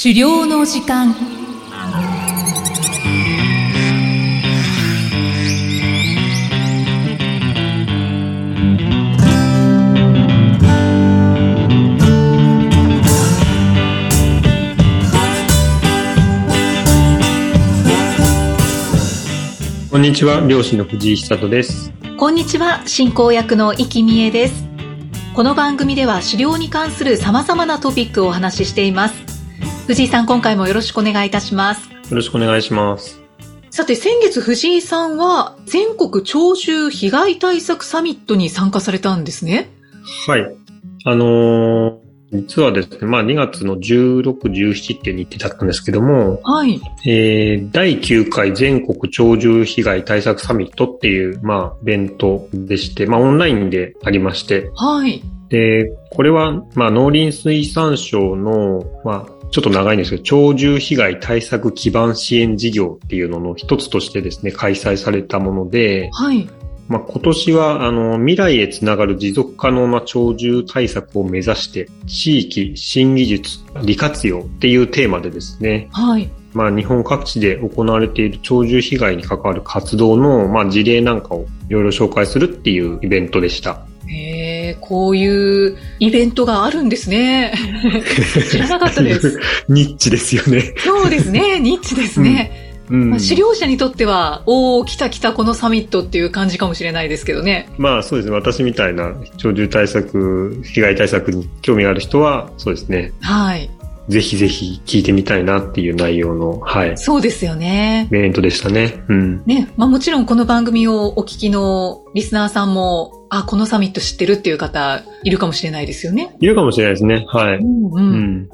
狩猟の時間。こんにちは、漁師の藤井久人です。こんにちは進行役の生きみえです。この番組では狩猟に関する様々なトピックをお話ししています藤井さん今回もよろしくお願いいたします。よろしくお願いします。さて先月藤井さんは全国鳥獣被害対策サミットに参加されたんですね。はい。あのー実はですね、まあ2月の16、17って日程だったんですけども、はい。えー、第9回全国鳥獣被害対策サミットっていう、まあ、イベントでして、まあオンラインでありまして、はい。で、これは、まあ農林水産省の、まあ、ちょっと長いんですけど、鳥獣被害対策基盤支援事業っていうのの一つとしてですね、開催されたもので、はい。まあ、今年は、あの、未来へつながる持続可能な鳥獣対策を目指して、地域、新技術、利活用っていうテーマでですね、はい。まあ、日本各地で行われている鳥獣被害に関わる活動の、まあ、事例なんかをいろいろ紹介するっていうイベントでした。へえこういうイベントがあるんですね 知らなかったです。ニッチですよね。そうですねニッチですね、うんまあ、狩猟者にとってはおお来た来たこのサミットっていう感じかもしれないですけどねまあそうですね。私みたいな鳥獣対策、被害対策に興味がある人は、そうですね。はいぜひぜひ聞いてみたいなっていう内容の、はい、そうですよねイベントでしたね。うん。ね、まあもちろんこの番組をお聞きのリスナーさんも、あ、このサミット知ってるっていう方いるかもしれないですよね。いるかもしれないですね。はい。んう。うん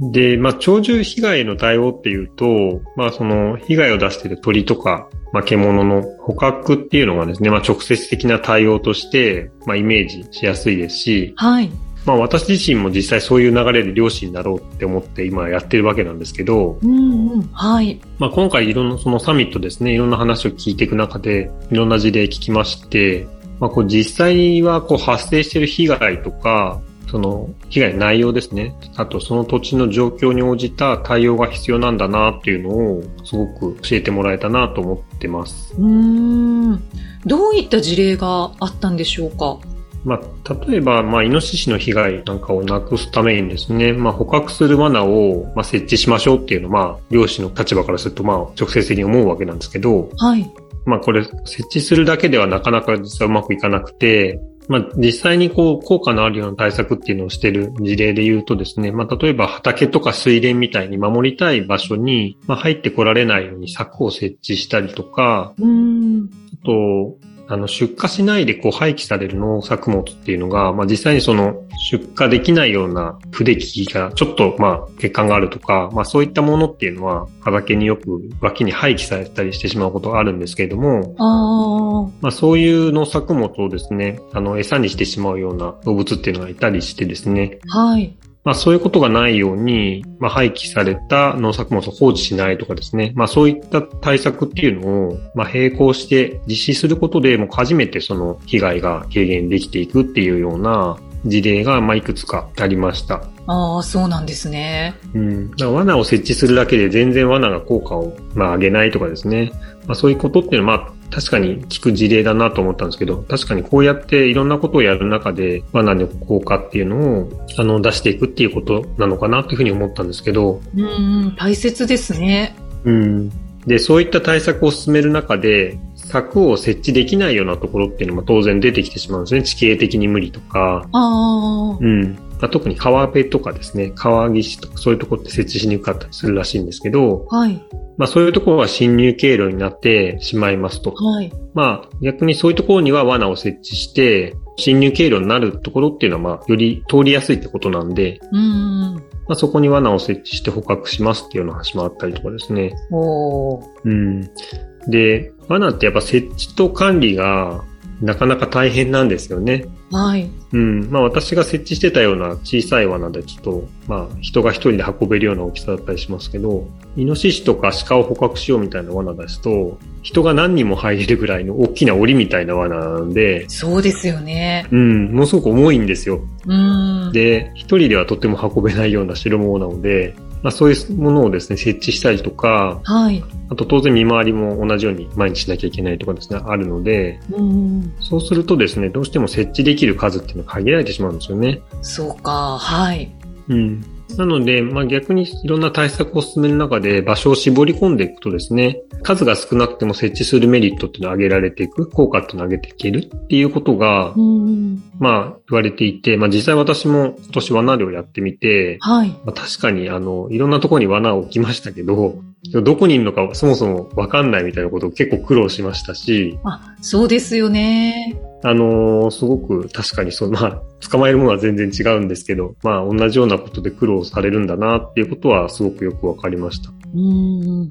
ん。で、まあ、鳥獣被害の対応っていうと、まあ、その、被害を出している鳥とか、まあ、獣の捕獲っていうのがですね、まあ、直接的な対応として、まあ、イメージしやすいですし、はい。まあ、私自身も実際そういう流れで漁師になろうって思って今やってるわけなんですけど、うんうん。はい。まあ、今回いろんなそのサミットですね、いろんな話を聞いていく中で、いろんな事例聞きまして、まあ、こう実際はこう発生している被害とか、その被害の内容ですね。あとその土地の状況に応じた対応が必要なんだなっていうのをすごく教えてもらえたなと思ってます。うーん。どういった事例があったんでしょうか？まあ、例えば、まあ、イノシシの被害なんかをなくすためにですね、まあ、捕獲する罠を、まあ、設置しましょうっていうのは、まあ、漁師の立場からすると、まあ、直接的に思うわけなんですけど、はい。まあこれ設置するだけではなかなか実はうまくいかなくて、まあ実際にこう効果のあるような対策っていうのをしている事例で言うとですね、まあ例えば畑とか水田みたいに守りたい場所に、まあ、入ってこられないように柵を設置したりとか。あと、あの、出荷しないでこう廃棄される農作物っていうのが、まあ実際にその出荷できないような不出来がちょっとまあ欠陥があるとか、まあそういったものっていうのは畑によく脇に廃棄されたりしてしまうことがあるんですけれども、あまあそういう農作物をですね、あの餌にしてしまうような動物っていうのがいたりしてですね、あ。はい。まあそういうことがないように、まあ廃棄された農作物を放置しないとかですね、まあそういった対策っていうのを、まあ並行して実施することで、もう初めてその被害が軽減できていくっていうような事例が、まあいくつかありました。ああ、そうなんですね。うん。罠を設置するだけで全然罠が効果を、まあ上げないとかですね。まあそういうことっていうのは、まあ確かに聞く事例だなと思ったんですけど、確かにこうやっていろんなことをやる中で、罠の効果っていうのを、あの、出していくっていうことなのかなというふうに思ったんですけど、うんうん。大切ですね。うん。で、そういった対策を進める中で、柵を設置できないようなところっていうのも当然出てきてしまうんですね。地形的に無理とか、ああ。うん。まあ、特に川辺とかですね、川岸とかそういうところって設置しにくかったりするらしいんですけど、はい。まあそういうところは侵入経路になってしまいますと。はい。まあ逆にそういうところには罠を設置して、侵入経路になるところっていうのはまあより通りやすいってことなんで、うんうん。まあそこに罠を設置して捕獲しますっていうような話もあったりとかですね。おー。うん。で、罠ってやっぱ設置と管理がなかなか大変なんですよね。はい。うん。まあ私が設置してたような小さい罠だと、まあ人が一人で運べるような大きさだったりしますけど、イノシシとか鹿を捕獲しようみたいな罠ですと、人が何人も入れるぐらいの大きな檻みたいな罠なんで、そうですよね。うん、ものすごく重いんですよ。うん。で、一人ではとても運べないような代物なので、まあそういうものをですね、設置したりとか、はい。あと当然見回りも同じように毎日しなきゃいけないとかですね、あるので、うん。そうするとですね、どうしても設置できる数っていうのは限られてしまうんですよね。そうか。はい。うん。なので、まあ逆にいろんな対策を進める中で場所を絞り込んでいくとですね、数が少なくても設置するメリットっていうのを上げられていく、効果っていうのを上げていけるっていうことが、うん。まあ言われていて、まあ実際私も今年罠漁やってみて、はい。まあ、確かにあの、いろんなところに罠を置きましたけど、どこにいるのかそもそもわかんないみたいなことを結構苦労しましたし、あ、そうですよね。あのーすごく確かにそう、まあ、捕まえるものは全然違うんですけど、まあ、同じようなことで苦労されるんだなっていうことはすごくよくわかりました。うん。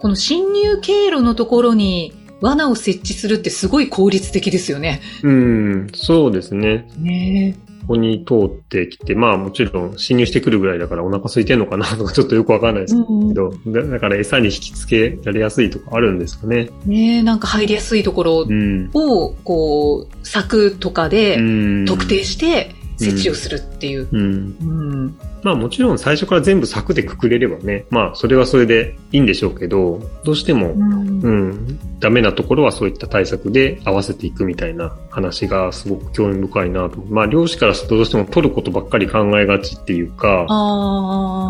この侵入経路のところに罠を設置するってすごい効率的ですよね。うん、そうですね。ねここに通ってきて、まあもちろん侵入してくるぐらいだからお腹空いてんのかな とかちょっとよくわかんないですうんけど、だだから餌に引き付けられやすいとかあるんですかね。ねなんか入りやすいところうん。を、こう、柵とかうでん特定して設置をするっていう。うん。うん。まあもちろん最初から全部柵でくくれればね、まあそれはそれでいいんでしょうけど、どうしても、うんうん、ダメなところはそういった対策で合わせていくみたいな話がすごく興味深いなと。まあ漁師からするとどうしても取ることばっかり考えがちっていうか、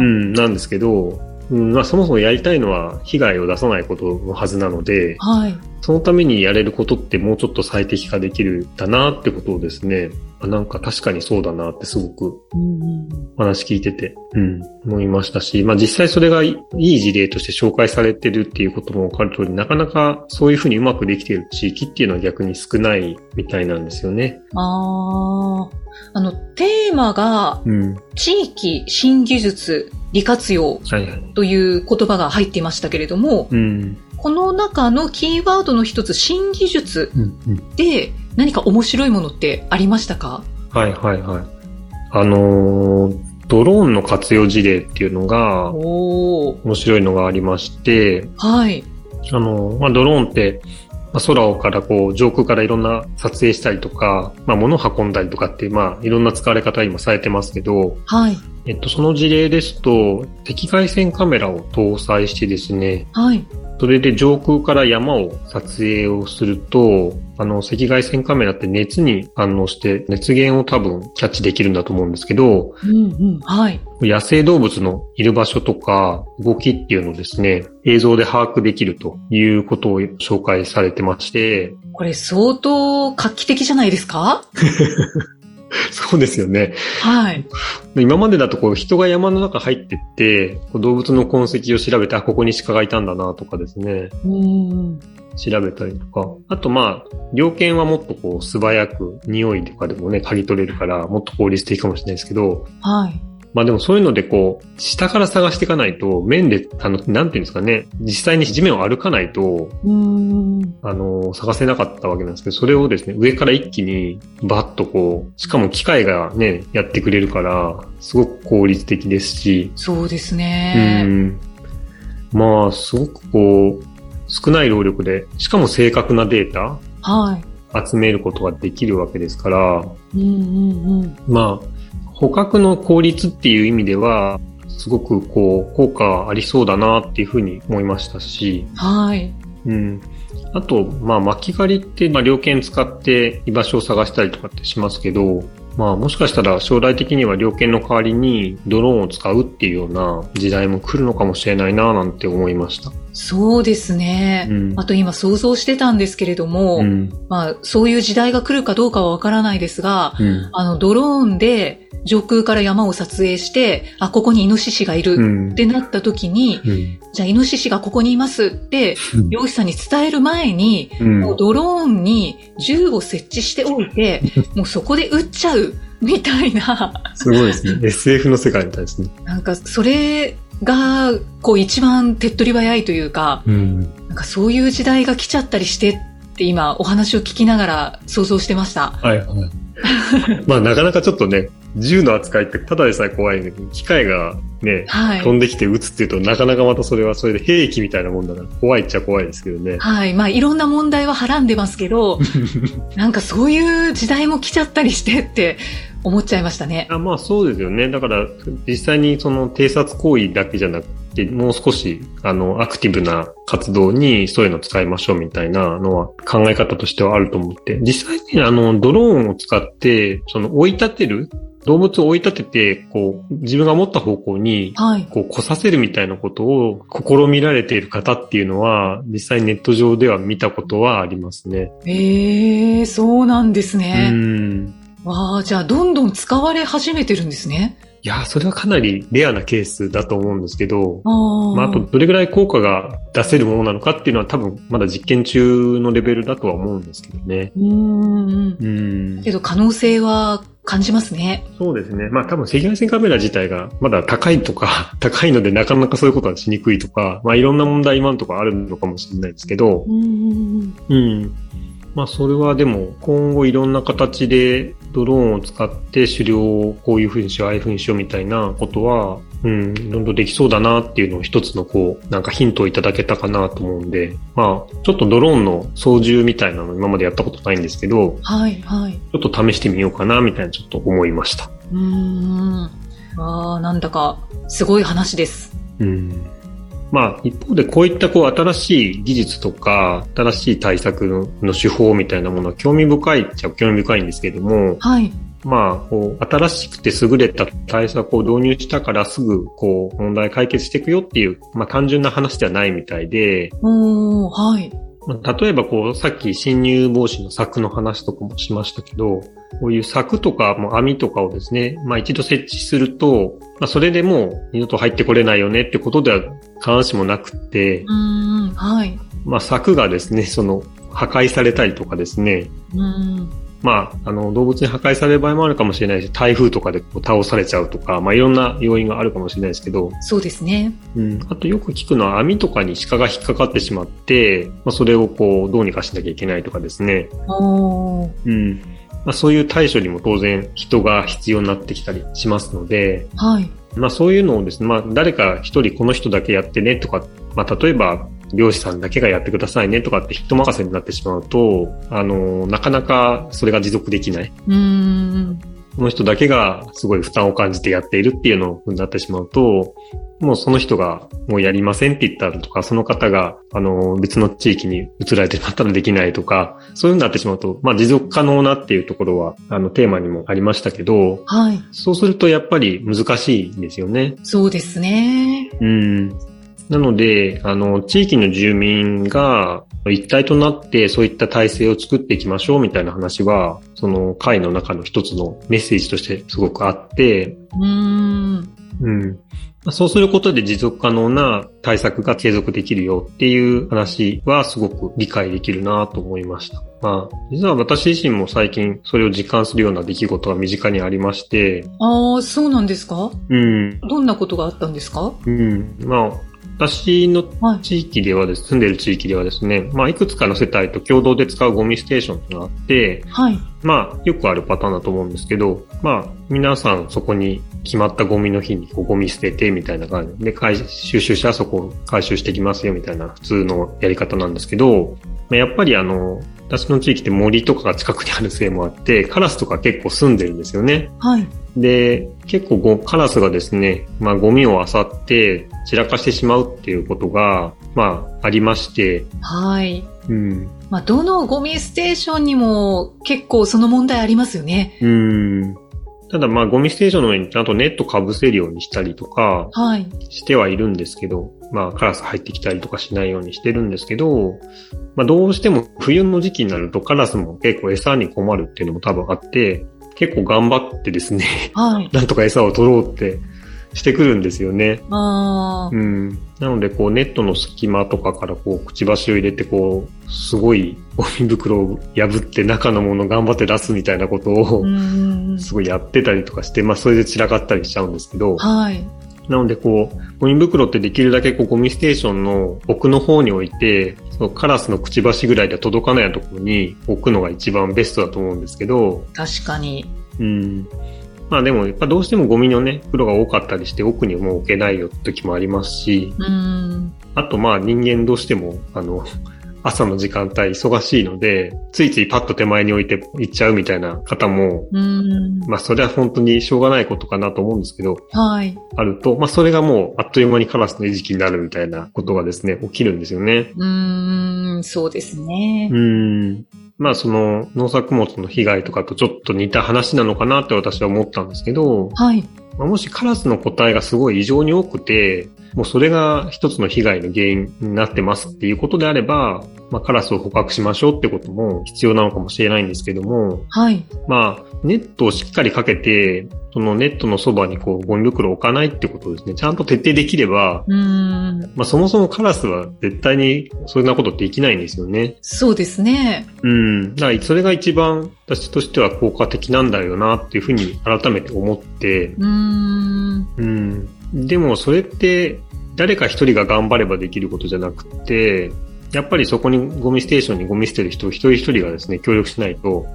うん、なんですけど、うんまあ、そもそもやりたいのは被害を出さないことのはずなので、はい。そのためにやれることってもうちょっと最適化できるんだなってことをですね、あなんか確かにそうだなってすごく話聞いてて、うん、思いましたし、まあ実際それがいいい事例として紹介されてるっていうことも分かる通り、なかなかそういうふうにうまくできている地域っていうのは逆に少ないみたいなんですよね。ああ、あの、テーマが、うん。地域新技術利活用。という言葉が入っていましたけれども、うん。この中のキーワードの一つ、新技術うん、うん。で何か面白いものってありましたか？はいはいはい。あのードローンの活用事例っていうのが面白いのがありまして、はい。あのーまあ、ドローンって、まあ、空からこう上空からいろんな撮影したりとか、まあ、物を運んだりとかって、まあ、いろんな使われ方今されてますけど、はい。えっと、その事例ですと、赤外線カメラを搭載してですね、はい。それで上空から山を撮影をすると、あの、赤外線カメラって熱に反応して熱源を多分キャッチできるんだと思うんですけど、うんうん。はい。野生動物のいる場所とか動きっていうのをですね、映像で把握できるということを紹介されてまして、これ相当画期的じゃないですか？そうですよね。はい。今までだとこう人が山の中入ってって、こう動物の痕跡を調べて、あ、ここに鹿がいたんだなとかですね、うん。調べたりとか。あとまあ、猟犬はもっとこう素早く匂いとかでもね、嗅ぎ取れるから、もっと効率的かもしれないですけど、はい。まあでもそういうのでこう、下から探していかないと、面で、あの、なんていうんですかね、実際に地面を歩かないと、うん。あの、探せなかったわけなんですけど、それをですね、上から一気にバッとこう、しかも機械がね、やってくれるから、すごく効率的ですし、そうですうね。ん。まあ、すごくこう、少ない労力で、しかも正確なデータはい。集めることができるわけですから、うんうんうん。まあ、捕獲の効率っていう意味では、すごくこう、効果ありそうだなっていうふうに思いましたし、はい。うん。あと、まあ、巻き狩りって、まあ、猟犬使って居場所を探したりとかってしますけど、まあ、もしかしたら将来的には猟犬の代わりにドローンを使うっていうような時代も来るのかもしれないな、なんて思いました。そうですね。うんあと今想像してたんですけれども、うん。まあそういう時代が来るかどうかはわからないですが、うん。あのドローンで上空から山を撮影して、あ、ここにイノシシがいるうんってなった時に、うん。じゃあイノシシがここにいますって、漁師さんに伝える前に、うんもうドローンに銃を設置しておいて、もうそこで撃っちゃうみたいな、すごいですね。SF の世界みたいですね。なんかそれが、こう一番手っ取り早いというか、うん。なんかそういう時代が来ちゃったりしてって今お話を聞きながら想像してました。はいはい。まあなかなかちょっとね、銃の扱いってただでさえ怖いんだけど、機械がね、はい。飛んできて撃つっていうと、なかなかまたそれはそれで兵器みたいなもんだから、怖いっちゃ怖いですけどね。はい。まあ、いろんな問題ははらんでますけど、なんかそういう時代も来ちゃったりしてって思っちゃいましたね。あまあそうですよね。だから、実際にその偵察行為だけじゃなくて、もう少し、あの、アクティブな活動にそういうの使いましょうみたいなのは考え方としてはあると思って、実際にあの、ドローンを使って、その、追い立てる動物を追い立てて、こう、自分が持った方向に、はい。こう、来させるみたいなことを試みられている方っていうのは、実際ネット上では見たことはありますね。ええそうなんですうね。ん。わあ、じゃあどんどん使われ始めてるんですね。いや、それはかなりレアなケースだと思うんですけど、あーまあ、あと、どれぐらい効果が出せるものなのかっていうのは多分、まだ実験中のレベルだとは思うんですけどね。うーん。うん。けど可能性は感じますね。そうですね。まあ多分赤外線カメラ自体がまだ高いとか、高いのでなかなかそういうことはしにくいとか、まあいろんな問題今のところあるのかもしれないですけど、うんうんうん。まあそれはでも今後いろんな形でドローンを使って狩猟をこういうふうにしよう、ああいうふうにしようみたいなことは、うん、どんどんできそうだなっていうのを一つのこう、なんかヒントをいただけたかなと思うんで、まあちょっとドローンの操縦みたいなの今までやったことないんですけど、はい、はい。ちょっと試してみようかなみたいなちょっと思いました。うーん。ああ、なんだか、すごい話です。うんまあ、一方でこういったこう新しい技術とか、新しい対策のの手法みたいなものは興味深いっちゃ興味深いんですけれども、はい。まあ、こう、新しくて優れた対策を導入したからすぐ、こう、問題解決していくよっていう、まあ単純な話ではないみたいで、おー、はい。まあ例えばこう、さっき侵入防止の柵の話とかもしましたけど、こういう柵とかも網とかをですね、まあ一度設置すると、まあそれでもう二度と入ってこれないよねってことでは必ずしもなくって、はい。まあ柵がですね、その破壊されたりとかですね、うーん。まあ、あの、動物に破壊される場合もあるかもしれないし、台風とかでこう倒されちゃうとか、まあいろんな要因があるかもしれないですけど、そうですね。うん。あとよく聞くのは網とかに鹿が引っかかってしまって、まあそれをこう、どうにかしなきゃいけないとかですね。おー、うん。まあそういう対処にも当然人が必要になってきたりしますので、はい。まあそういうのをですね、まあ誰か一人この人だけやってねとか、まあ例えば漁師さんだけがやってくださいねとかって人任せになってしまうと、あの、なかなかそれが持続できない。うーん。この人だけがすごい負担を感じてやっているっていうのになってしまうと、もうその人がもうやりませんって言ったらとか、その方が、あの、別の地域に移られてしまったらできないとか、そういうふうになってしまうと、まあ持続可能なっていうところは、あの、テーマにもありましたけど、はい。そうするとやっぱり難しいんですよね。そうですね。うん。なので、あの、地域の住民が一体となってそういった体制を作っていきましょうみたいな話は、その会の中の一つのメッセージとしてすごくあって、うーん。うん。まあそうすることで持続可能な対策が継続できるよっていう話はすごく理解できるなと思いました。まあ、実は私自身も最近それを実感するような出来事が身近にありまして、ああ、そうなんですか？うん。どんなことがあったんですか？うん。まあ、私のはい。地域ではです、住んでる地域ではですね、まあ、いくつかの世帯と共同で使うゴミステーションがあって、はい。まあ、よくあるパターンだと思うんですけど、まあ、皆さんそこに決まったゴミの日にこうゴミ捨ててみたいな感じで、回収集したらそこを回収してきますよみたいな普通のやり方なんですけど、まあやっぱりあの、私の地域って森とかが近くにあるせいもあって、カラスとか結構住んでるんですよね。はい。で、結構ごカラスがですね、まあゴミを漁って散らかしてしまうっていうことが、まあありまして、はい。うん。まあ、どのゴミステーションにも結構その問題ありますよね。うん。ただまあゴミステーションの上にちゃんとネットかぶせるようにしたりとかはい。してはいるんですけど、まあカラス入ってきたりとかしないようにしてるんですけど、まあどうしても冬の時期になるとカラスも結構餌に困るっていうのも多分あって、結構頑張ってですね、はい。なんとか餌を取ろうってしてくるんですよね。ああ、うん。なので、こう、ネットの隙間とかから、こう、くちばしを入れて、こう、すごい、ゴミ袋を破って中のものを頑張って出すみたいなことを。すごいやってたりとかして、まあ、それで散らかったりしちゃうんですけど、はい。なので、こう、ゴミ袋ってできるだけ、こう、ゴミステーションの奥の方に置いて、そのカラスのくちばしぐらいでは届かないところに置くのが一番ベストだと思うんですけど、確かに。うん。まあでも、やっぱどうしてもゴミのね、袋が多かったりして奥にもう置けないよって時もありますし、うん。あとまあ人間どうしても、あの、朝の時間帯忙しいので、ついついパッと手前に置いて行っちゃうみたいな方も、うん。まあそれは本当にしょうがないことかなと思うんですけど、はい。あると、まあそれがもうあっという間にカラスの餌食になるみたいなことがですね、起きるんですよね。うーん、そうですねう。ん。まあその農作物の被害とかとちょっと似た話なのかなって私は思ったんですけど、はい。まあもしカラスの個体がすごい異常に多くて、もうそれが一つの被害の原因になってますっていうことであれば、まあカラスを捕獲しましょうってことも必要なのかもしれないんですけども、はい。まあネットをしっかりかけて、そのネットのそばにこうゴミ袋を置かないってことをですね、ちゃんと徹底できれば、うーん。まあそもそもカラスは絶対にそんなことできないんですよね。そうですね。うん。だからそれが一番私としては効果的なんだよなっていうふうに改めて思って、うーん。うん。でもそれって誰か一人が頑張ればできることじゃなくて、やっぱりそこにゴミステーションにゴミ捨てる人一人一人がですね、協力しないと、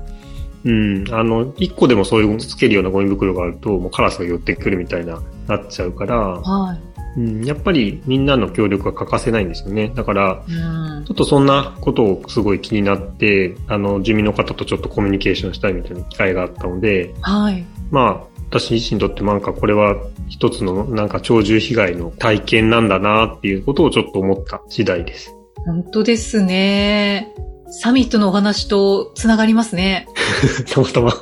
うん、あの、一個でもそういうつけるようなゴミ袋があると、もうカラスが寄ってくるみたいな、なっちゃうから、はい。うん、やっぱりみんなの協力が欠かせないんですよね。だから、うんちょっとそんなことをすごい気になって、あの、住民の方とちょっとコミュニケーションしたいみたいな機会があったので、はい。まあ、私自身にとってもなんかこれは一つのなんか鳥獣被害の体験なんだなっていうことをちょっと思った次第です。本当ですね。サミットのお話とつながりますね。たまたま。う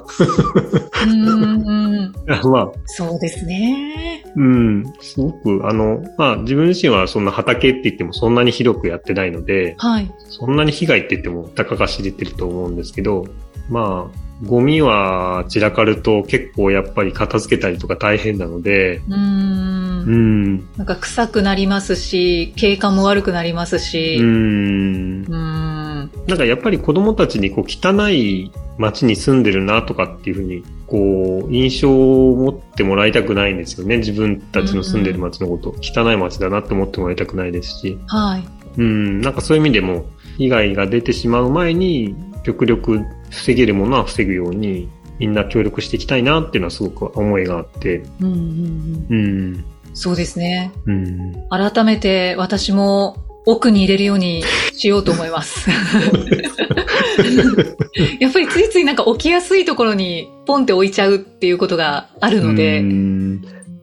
ーん。まあ、そうですね。うん、すごく、あの、まあ自分自身はそんな畑って言ってもそんなに広くやってないので、はい。そんなに被害って言ってもたかが知れてると思うんですけど、まあ、ゴミは散らかると結構やっぱり片付けたりとか大変なので、うー。うんん、なんか臭くなりますし、景観も悪くなりますうし。んう。ーん。なんかやっぱり子供たちにこう汚い街に住んでるなとかっていうふうに、こう、印象を持ってもらいたくないんですよね。自分たちの住んでる街のこと。汚い街だなって思ってもらいたくないですし。はい。うん、なんかそういう意味でも、被害が出てしまう前に、極力防げるものは防ぐように、みんな協力していきたいなっていうのはすごく思いがあって。うんうんうん。うん、そうですね。うん。改めて私も奥に入れるようにしようと思います。やっぱりついついなんか置きやすいところにポンって置いちゃうっていうことがあるのうで、ん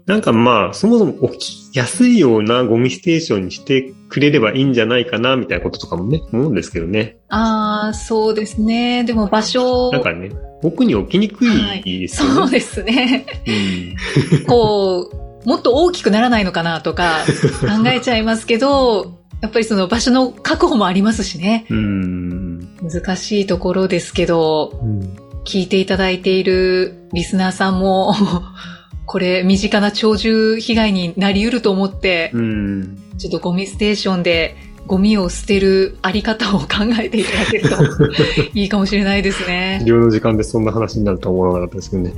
なんかまあ、そもそも置きやすいようなゴミステーションにしてくれればいいんじゃないかな、みたいなこととかもね、思うんですけどね。ああ、そうですね。でも場所、なんかね、奥に置きにくいですよね。そうですね。うんこう、もっと大きくならないのかなとか考えちゃいますけど、やっぱりその場所の確保もありますしね。うん。難しいところですけど、うん聞いていただいているリスナーさんも、これ身近な鳥獣被害になり得ると思って、うん。ちょっとゴミステーションでゴミを捨てるあり方を考えていただけると いいかもしれないですね。量の時間でそんな話になるとは思わなかったですけどね。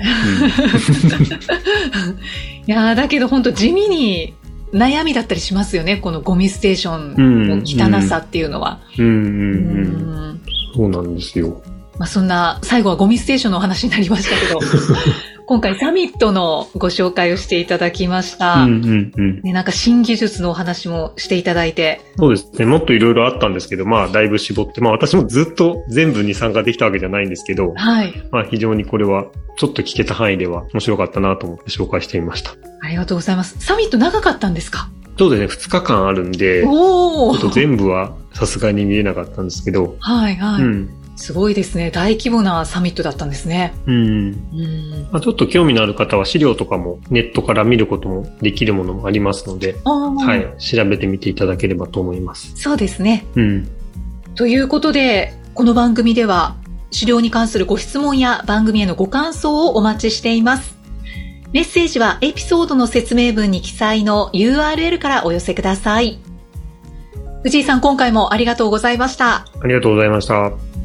いやーだけど本当地味に悩みだったりしますよね。このゴミステーションの汚さっていうのは。うん。そうなんですよ。まあ、そんな、最後はゴミステーションのお話になりましたけど、今回サミットのご紹介をしていただきました。うん。うん。うん。ね、なんか新技術のお話もしていただいて、そうですね。もっといろいろあったんですけど、まあ、だいぶ絞って、まあ、私もずっと全部に参加できたわけじゃないんですけど、はい。まあ、非常にこれは、ちょっと聞けた範囲では面白かったなと思って紹介してみました。ありがとうございます。サミット長かったんですか？そうですね、2日間あるんで、ちおょっとー全部はさすがに見れなかったんですけど、はいはい、うん。すごいですね。大規模なサミットだったんですね。うん。うん。まあ、ちょっと興味のある方は資料とかもネットから見ることもできるものもありますので、はい、調べてみていただければと思います。そうですね。うん。ということで、この番組では、資料に関するご質問や番組へのご感想をお待ちしています。メッセージはエピソードの説明文に記載の URL からお寄せください。藤井さん、今回もありがとうございました。ありがとうございました。